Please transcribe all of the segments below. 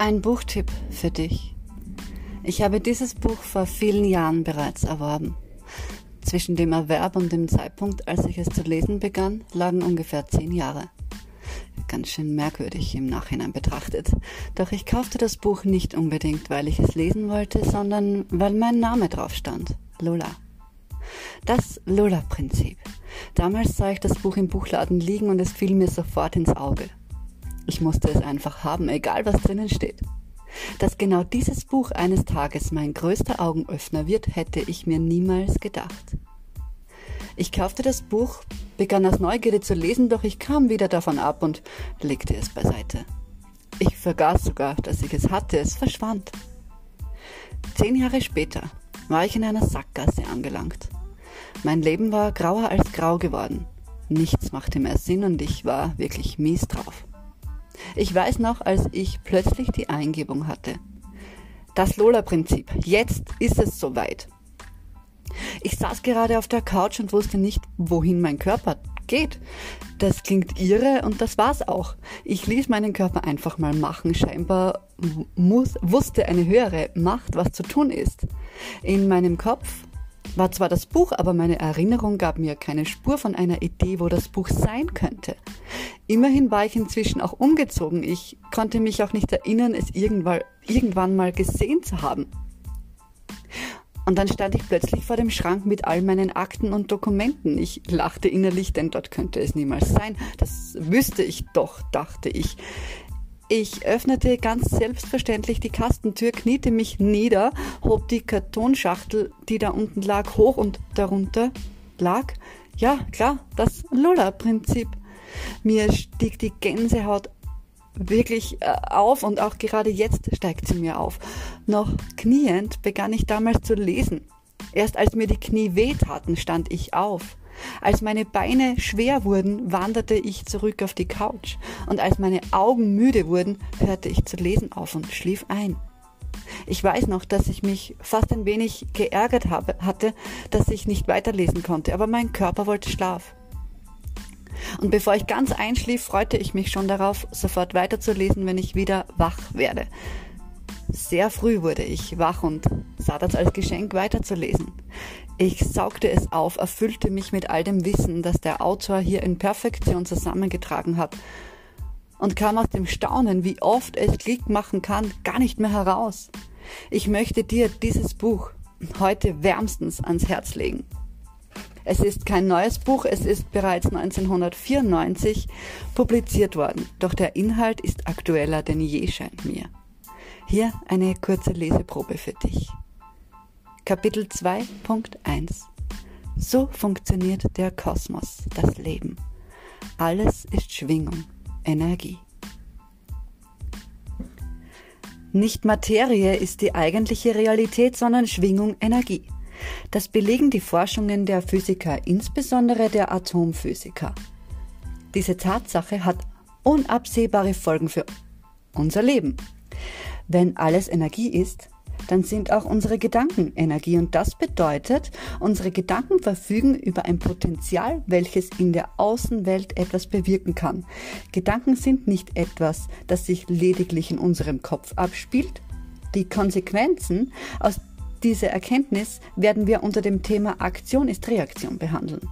Ein Buchtipp für dich. Ich habe dieses Buch vor vielen Jahren bereits erworben. Zwischen dem Erwerb und dem Zeitpunkt, als ich es zu lesen begann, lagen ungefähr zehn Jahre. Ganz schön merkwürdig im Nachhinein betrachtet. Doch ich kaufte das Buch nicht unbedingt, weil ich es lesen wollte, sondern weil mein Name drauf stand. Lola. Das Lola-Prinzip. Damals sah ich das Buch im Buchladen liegen und es fiel mir sofort ins Auge. Ich musste es einfach haben, egal was drinnen steht. Dass genau dieses Buch eines Tages mein größter Augenöffner wird, hätte ich mir niemals gedacht. Ich kaufte das Buch, begann aus Neugierde zu lesen, doch ich kam wieder davon ab und legte es beiseite. Ich vergaß sogar, dass ich es hatte, es verschwand. Zehn Jahre später war ich in einer Sackgasse angelangt. Mein Leben war grauer als grau geworden. Nichts machte mehr Sinn und ich war wirklich mies drauf. Ich weiß noch, als ich plötzlich die Eingebung hatte. Das Lola-Prinzip. Jetzt ist es soweit. Ich saß gerade auf der Couch und wusste nicht, wohin mein Körper geht. Das klingt irre und das war's auch. Ich ließ meinen Körper einfach mal machen. Scheinbar muss, wusste eine höhere Macht, was zu tun ist. In meinem Kopf war zwar das Buch, aber meine Erinnerung gab mir keine Spur von einer Idee, wo das Buch sein könnte. Immerhin war ich inzwischen auch umgezogen. Ich konnte mich auch nicht erinnern, es irgendwann, mal gesehen zu haben. Und dann stand ich plötzlich vor dem Schrank mit all meinen Akten und Dokumenten. Ich lachte innerlich, denn dort könnte es niemals sein. Das wüsste ich doch, dachte ich. Ich öffnete ganz selbstverständlich die Kastentür, kniete mich nieder, hob die Kartonschachtel, die da unten lag, hoch und darunter lag, ja klar, das Lola-Prinzip. Mir stieg die Gänsehaut wirklich äh, auf und auch gerade jetzt steigt sie mir auf. Noch kniend begann ich damals zu lesen. Erst als mir die Knie wehtaten, stand ich auf. Als meine Beine schwer wurden, wanderte ich zurück auf die Couch, und als meine Augen müde wurden, hörte ich zu lesen auf und schlief ein. Ich weiß noch, dass ich mich fast ein wenig geärgert habe, hatte, dass ich nicht weiterlesen konnte, aber mein Körper wollte Schlaf. Und bevor ich ganz einschlief, freute ich mich schon darauf, sofort weiterzulesen, wenn ich wieder wach werde. Sehr früh wurde ich wach und sah das als Geschenk weiterzulesen. Ich saugte es auf, erfüllte mich mit all dem Wissen, das der Autor hier in Perfektion zusammengetragen hat, und kam aus dem Staunen, wie oft es Klick machen kann, gar nicht mehr heraus. Ich möchte dir dieses Buch heute wärmstens ans Herz legen. Es ist kein neues Buch, es ist bereits 1994 publiziert worden, doch der Inhalt ist aktueller denn je scheint mir. Hier eine kurze Leseprobe für dich. Kapitel 2.1 So funktioniert der Kosmos, das Leben. Alles ist Schwingung, Energie. Nicht Materie ist die eigentliche Realität, sondern Schwingung, Energie. Das belegen die Forschungen der Physiker, insbesondere der Atomphysiker. Diese Tatsache hat unabsehbare Folgen für unser Leben. Wenn alles Energie ist, dann sind auch unsere Gedanken Energie und das bedeutet, unsere Gedanken verfügen über ein Potenzial, welches in der Außenwelt etwas bewirken kann. Gedanken sind nicht etwas, das sich lediglich in unserem Kopf abspielt. Die Konsequenzen aus dieser Erkenntnis werden wir unter dem Thema Aktion ist Reaktion behandeln.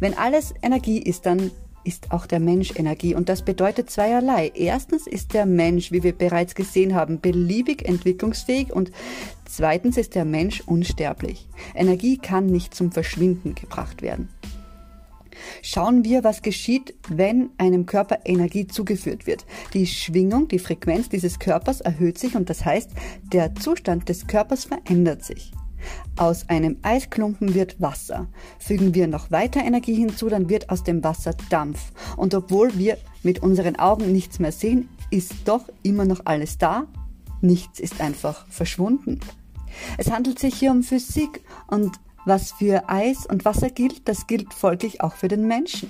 Wenn alles Energie ist, dann ist auch der Mensch Energie und das bedeutet zweierlei. Erstens ist der Mensch, wie wir bereits gesehen haben, beliebig entwicklungsfähig und zweitens ist der Mensch unsterblich. Energie kann nicht zum Verschwinden gebracht werden. Schauen wir, was geschieht, wenn einem Körper Energie zugeführt wird. Die Schwingung, die Frequenz dieses Körpers erhöht sich und das heißt, der Zustand des Körpers verändert sich. Aus einem Eisklumpen wird Wasser. Fügen wir noch weiter Energie hinzu, dann wird aus dem Wasser Dampf. Und obwohl wir mit unseren Augen nichts mehr sehen, ist doch immer noch alles da. Nichts ist einfach verschwunden. Es handelt sich hier um Physik und was für Eis und Wasser gilt, das gilt folglich auch für den Menschen.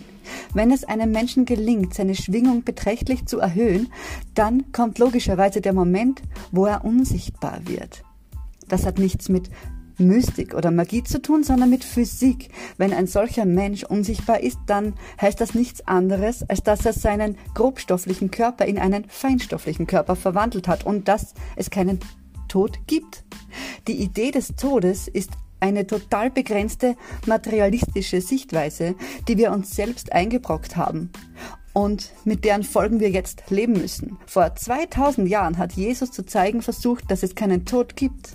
Wenn es einem Menschen gelingt, seine Schwingung beträchtlich zu erhöhen, dann kommt logischerweise der Moment, wo er unsichtbar wird. Das hat nichts mit Mystik oder Magie zu tun, sondern mit Physik. Wenn ein solcher Mensch unsichtbar ist, dann heißt das nichts anderes, als dass er seinen grobstofflichen Körper in einen feinstofflichen Körper verwandelt hat und dass es keinen Tod gibt. Die Idee des Todes ist eine total begrenzte materialistische Sichtweise, die wir uns selbst eingebrockt haben und mit deren Folgen wir jetzt leben müssen. Vor 2000 Jahren hat Jesus zu zeigen versucht, dass es keinen Tod gibt.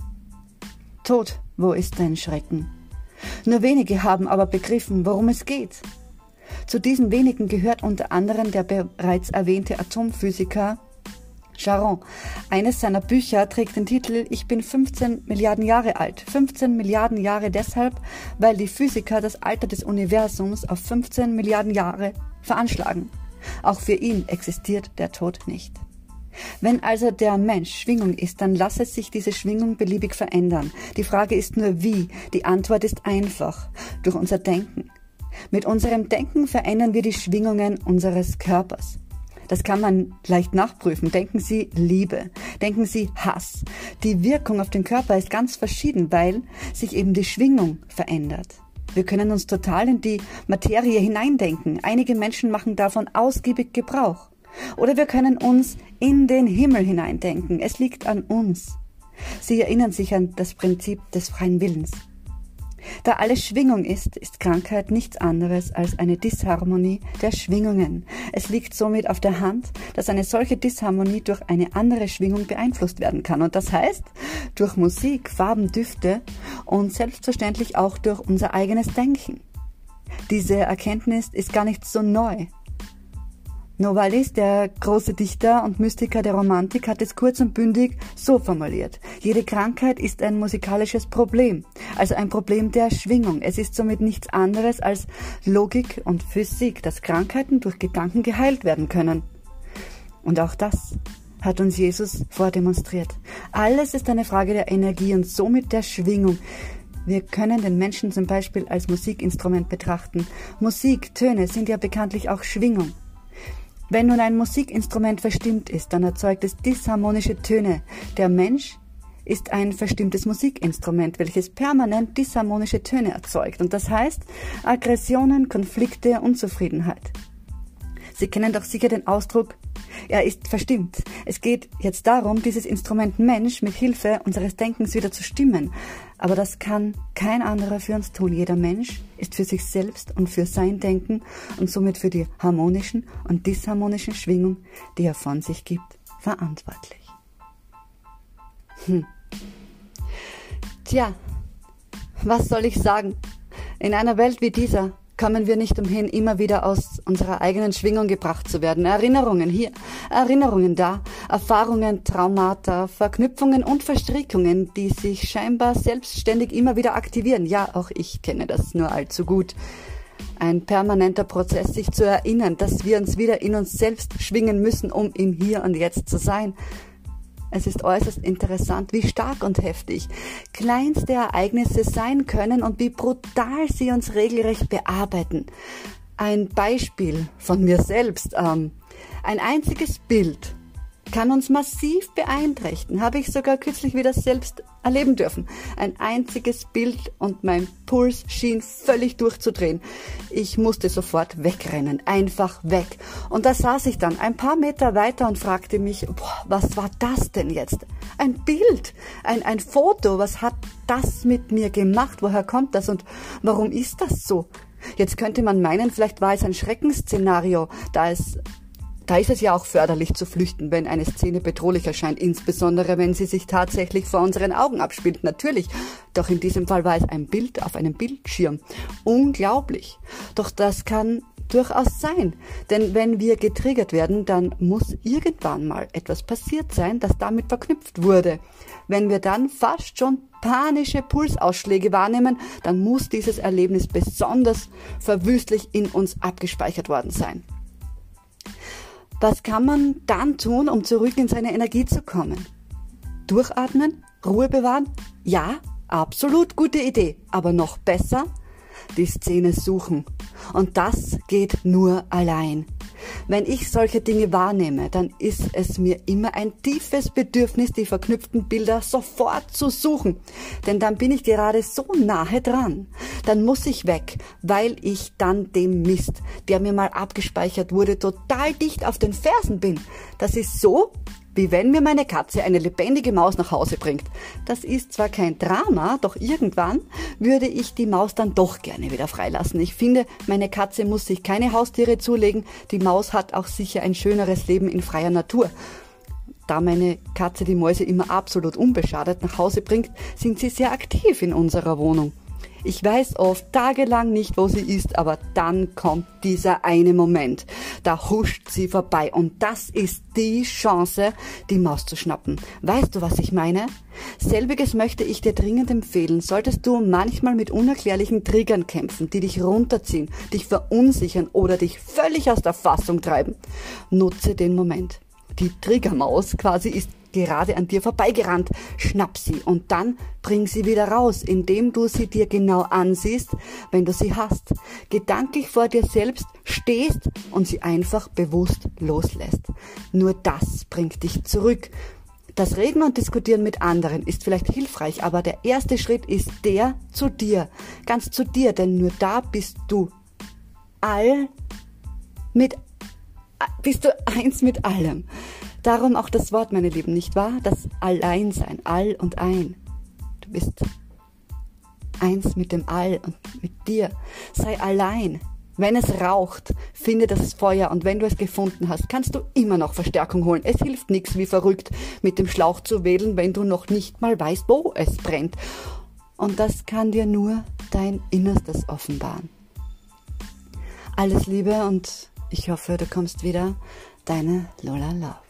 Tod, wo ist dein Schrecken? Nur wenige haben aber begriffen, worum es geht. Zu diesen wenigen gehört unter anderem der bereits erwähnte Atomphysiker Charon. Eines seiner Bücher trägt den Titel Ich bin 15 Milliarden Jahre alt. 15 Milliarden Jahre deshalb, weil die Physiker das Alter des Universums auf 15 Milliarden Jahre veranschlagen. Auch für ihn existiert der Tod nicht. Wenn also der Mensch Schwingung ist, dann lasse sich diese Schwingung beliebig verändern. Die Frage ist nur wie. Die Antwort ist einfach. Durch unser Denken. Mit unserem Denken verändern wir die Schwingungen unseres Körpers. Das kann man leicht nachprüfen. Denken Sie Liebe, denken Sie Hass. Die Wirkung auf den Körper ist ganz verschieden, weil sich eben die Schwingung verändert. Wir können uns total in die Materie hineindenken. Einige Menschen machen davon ausgiebig Gebrauch. Oder wir können uns in den Himmel hineindenken. Es liegt an uns. Sie erinnern sich an das Prinzip des freien Willens. Da alles Schwingung ist, ist Krankheit nichts anderes als eine Disharmonie der Schwingungen. Es liegt somit auf der Hand, dass eine solche Disharmonie durch eine andere Schwingung beeinflusst werden kann. Und das heißt, durch Musik, Farben, Düfte und selbstverständlich auch durch unser eigenes Denken. Diese Erkenntnis ist gar nicht so neu. Novalis, der große Dichter und Mystiker der Romantik, hat es kurz und bündig so formuliert. Jede Krankheit ist ein musikalisches Problem, also ein Problem der Schwingung. Es ist somit nichts anderes als Logik und Physik, dass Krankheiten durch Gedanken geheilt werden können. Und auch das hat uns Jesus vordemonstriert. Alles ist eine Frage der Energie und somit der Schwingung. Wir können den Menschen zum Beispiel als Musikinstrument betrachten. Musik, Töne sind ja bekanntlich auch Schwingung. Wenn nun ein Musikinstrument verstimmt ist, dann erzeugt es disharmonische Töne. Der Mensch ist ein verstimmtes Musikinstrument, welches permanent disharmonische Töne erzeugt. Und das heißt Aggressionen, Konflikte, Unzufriedenheit. Sie kennen doch sicher den Ausdruck, er ist verstimmt. Es geht jetzt darum, dieses Instrument Mensch mit Hilfe unseres Denkens wieder zu stimmen. Aber das kann kein anderer für uns tun. Jeder Mensch ist für sich selbst und für sein Denken und somit für die harmonischen und disharmonischen Schwingungen, die er von sich gibt, verantwortlich. Hm. Tja, was soll ich sagen? In einer Welt wie dieser kommen wir nicht umhin, immer wieder aus unserer eigenen Schwingung gebracht zu werden. Erinnerungen hier, Erinnerungen da, Erfahrungen, Traumata, Verknüpfungen und Verstrickungen, die sich scheinbar selbstständig immer wieder aktivieren. Ja, auch ich kenne das nur allzu gut. Ein permanenter Prozess, sich zu erinnern, dass wir uns wieder in uns selbst schwingen müssen, um im Hier und Jetzt zu sein. Es ist äußerst interessant, wie stark und heftig kleinste Ereignisse sein können und wie brutal sie uns regelrecht bearbeiten. Ein Beispiel von mir selbst. Ähm, ein einziges Bild kann uns massiv beeinträchtigen. Habe ich sogar kürzlich wieder selbst erleben dürfen. Ein einziges Bild und mein Puls schien völlig durchzudrehen. Ich musste sofort wegrennen, einfach weg. Und da saß ich dann ein paar Meter weiter und fragte mich, boah, was war das denn jetzt? Ein Bild, ein, ein Foto, was hat das mit mir gemacht? Woher kommt das und warum ist das so? Jetzt könnte man meinen, vielleicht war es ein Schreckensszenario, da es da ist es ja auch förderlich zu flüchten, wenn eine Szene bedrohlich erscheint, insbesondere wenn sie sich tatsächlich vor unseren Augen abspielt. Natürlich. Doch in diesem Fall war es ein Bild auf einem Bildschirm. Unglaublich. Doch das kann durchaus sein. Denn wenn wir getriggert werden, dann muss irgendwann mal etwas passiert sein, das damit verknüpft wurde. Wenn wir dann fast schon panische Pulsausschläge wahrnehmen, dann muss dieses Erlebnis besonders verwüstlich in uns abgespeichert worden sein. Was kann man dann tun, um zurück in seine Energie zu kommen? Durchatmen? Ruhe bewahren? Ja, absolut gute Idee. Aber noch besser? Die Szene suchen. Und das geht nur allein. Wenn ich solche Dinge wahrnehme, dann ist es mir immer ein tiefes Bedürfnis, die verknüpften Bilder sofort zu suchen. Denn dann bin ich gerade so nahe dran. Dann muss ich weg, weil ich dann dem Mist, der mir mal abgespeichert wurde, total dicht auf den Fersen bin. Das ist so, wie wenn mir meine Katze eine lebendige Maus nach Hause bringt. Das ist zwar kein Drama, doch irgendwann würde ich die Maus dann doch gerne wieder freilassen. Ich finde, meine Katze muss sich keine Haustiere zulegen. Die Maus hat auch sicher ein schöneres Leben in freier Natur. Da meine Katze die Mäuse immer absolut unbeschadet nach Hause bringt, sind sie sehr aktiv in unserer Wohnung. Ich weiß oft tagelang nicht, wo sie ist, aber dann kommt dieser eine Moment. Da huscht sie vorbei und das ist die Chance, die Maus zu schnappen. Weißt du, was ich meine? Selbiges möchte ich dir dringend empfehlen. Solltest du manchmal mit unerklärlichen Triggern kämpfen, die dich runterziehen, dich verunsichern oder dich völlig aus der Fassung treiben, nutze den Moment. Die Triggermaus quasi ist gerade an dir vorbeigerannt. Schnapp sie und dann bring sie wieder raus, indem du sie dir genau ansiehst, wenn du sie hast. Gedanklich vor dir selbst stehst und sie einfach bewusst loslässt. Nur das bringt dich zurück. Das Reden und Diskutieren mit anderen ist vielleicht hilfreich, aber der erste Schritt ist der zu dir, ganz zu dir, denn nur da bist du all mit, bist du eins mit allem. Darum auch das Wort, meine Lieben, nicht wahr? Das Alleinsein, all und ein. Du bist eins mit dem All und mit dir. Sei allein. Wenn es raucht, finde das Feuer und wenn du es gefunden hast, kannst du immer noch Verstärkung holen. Es hilft nichts wie verrückt mit dem Schlauch zu wählen, wenn du noch nicht mal weißt, wo es brennt. Und das kann dir nur dein Innerstes offenbaren. Alles Liebe und ich hoffe, du kommst wieder. Deine Lola Love.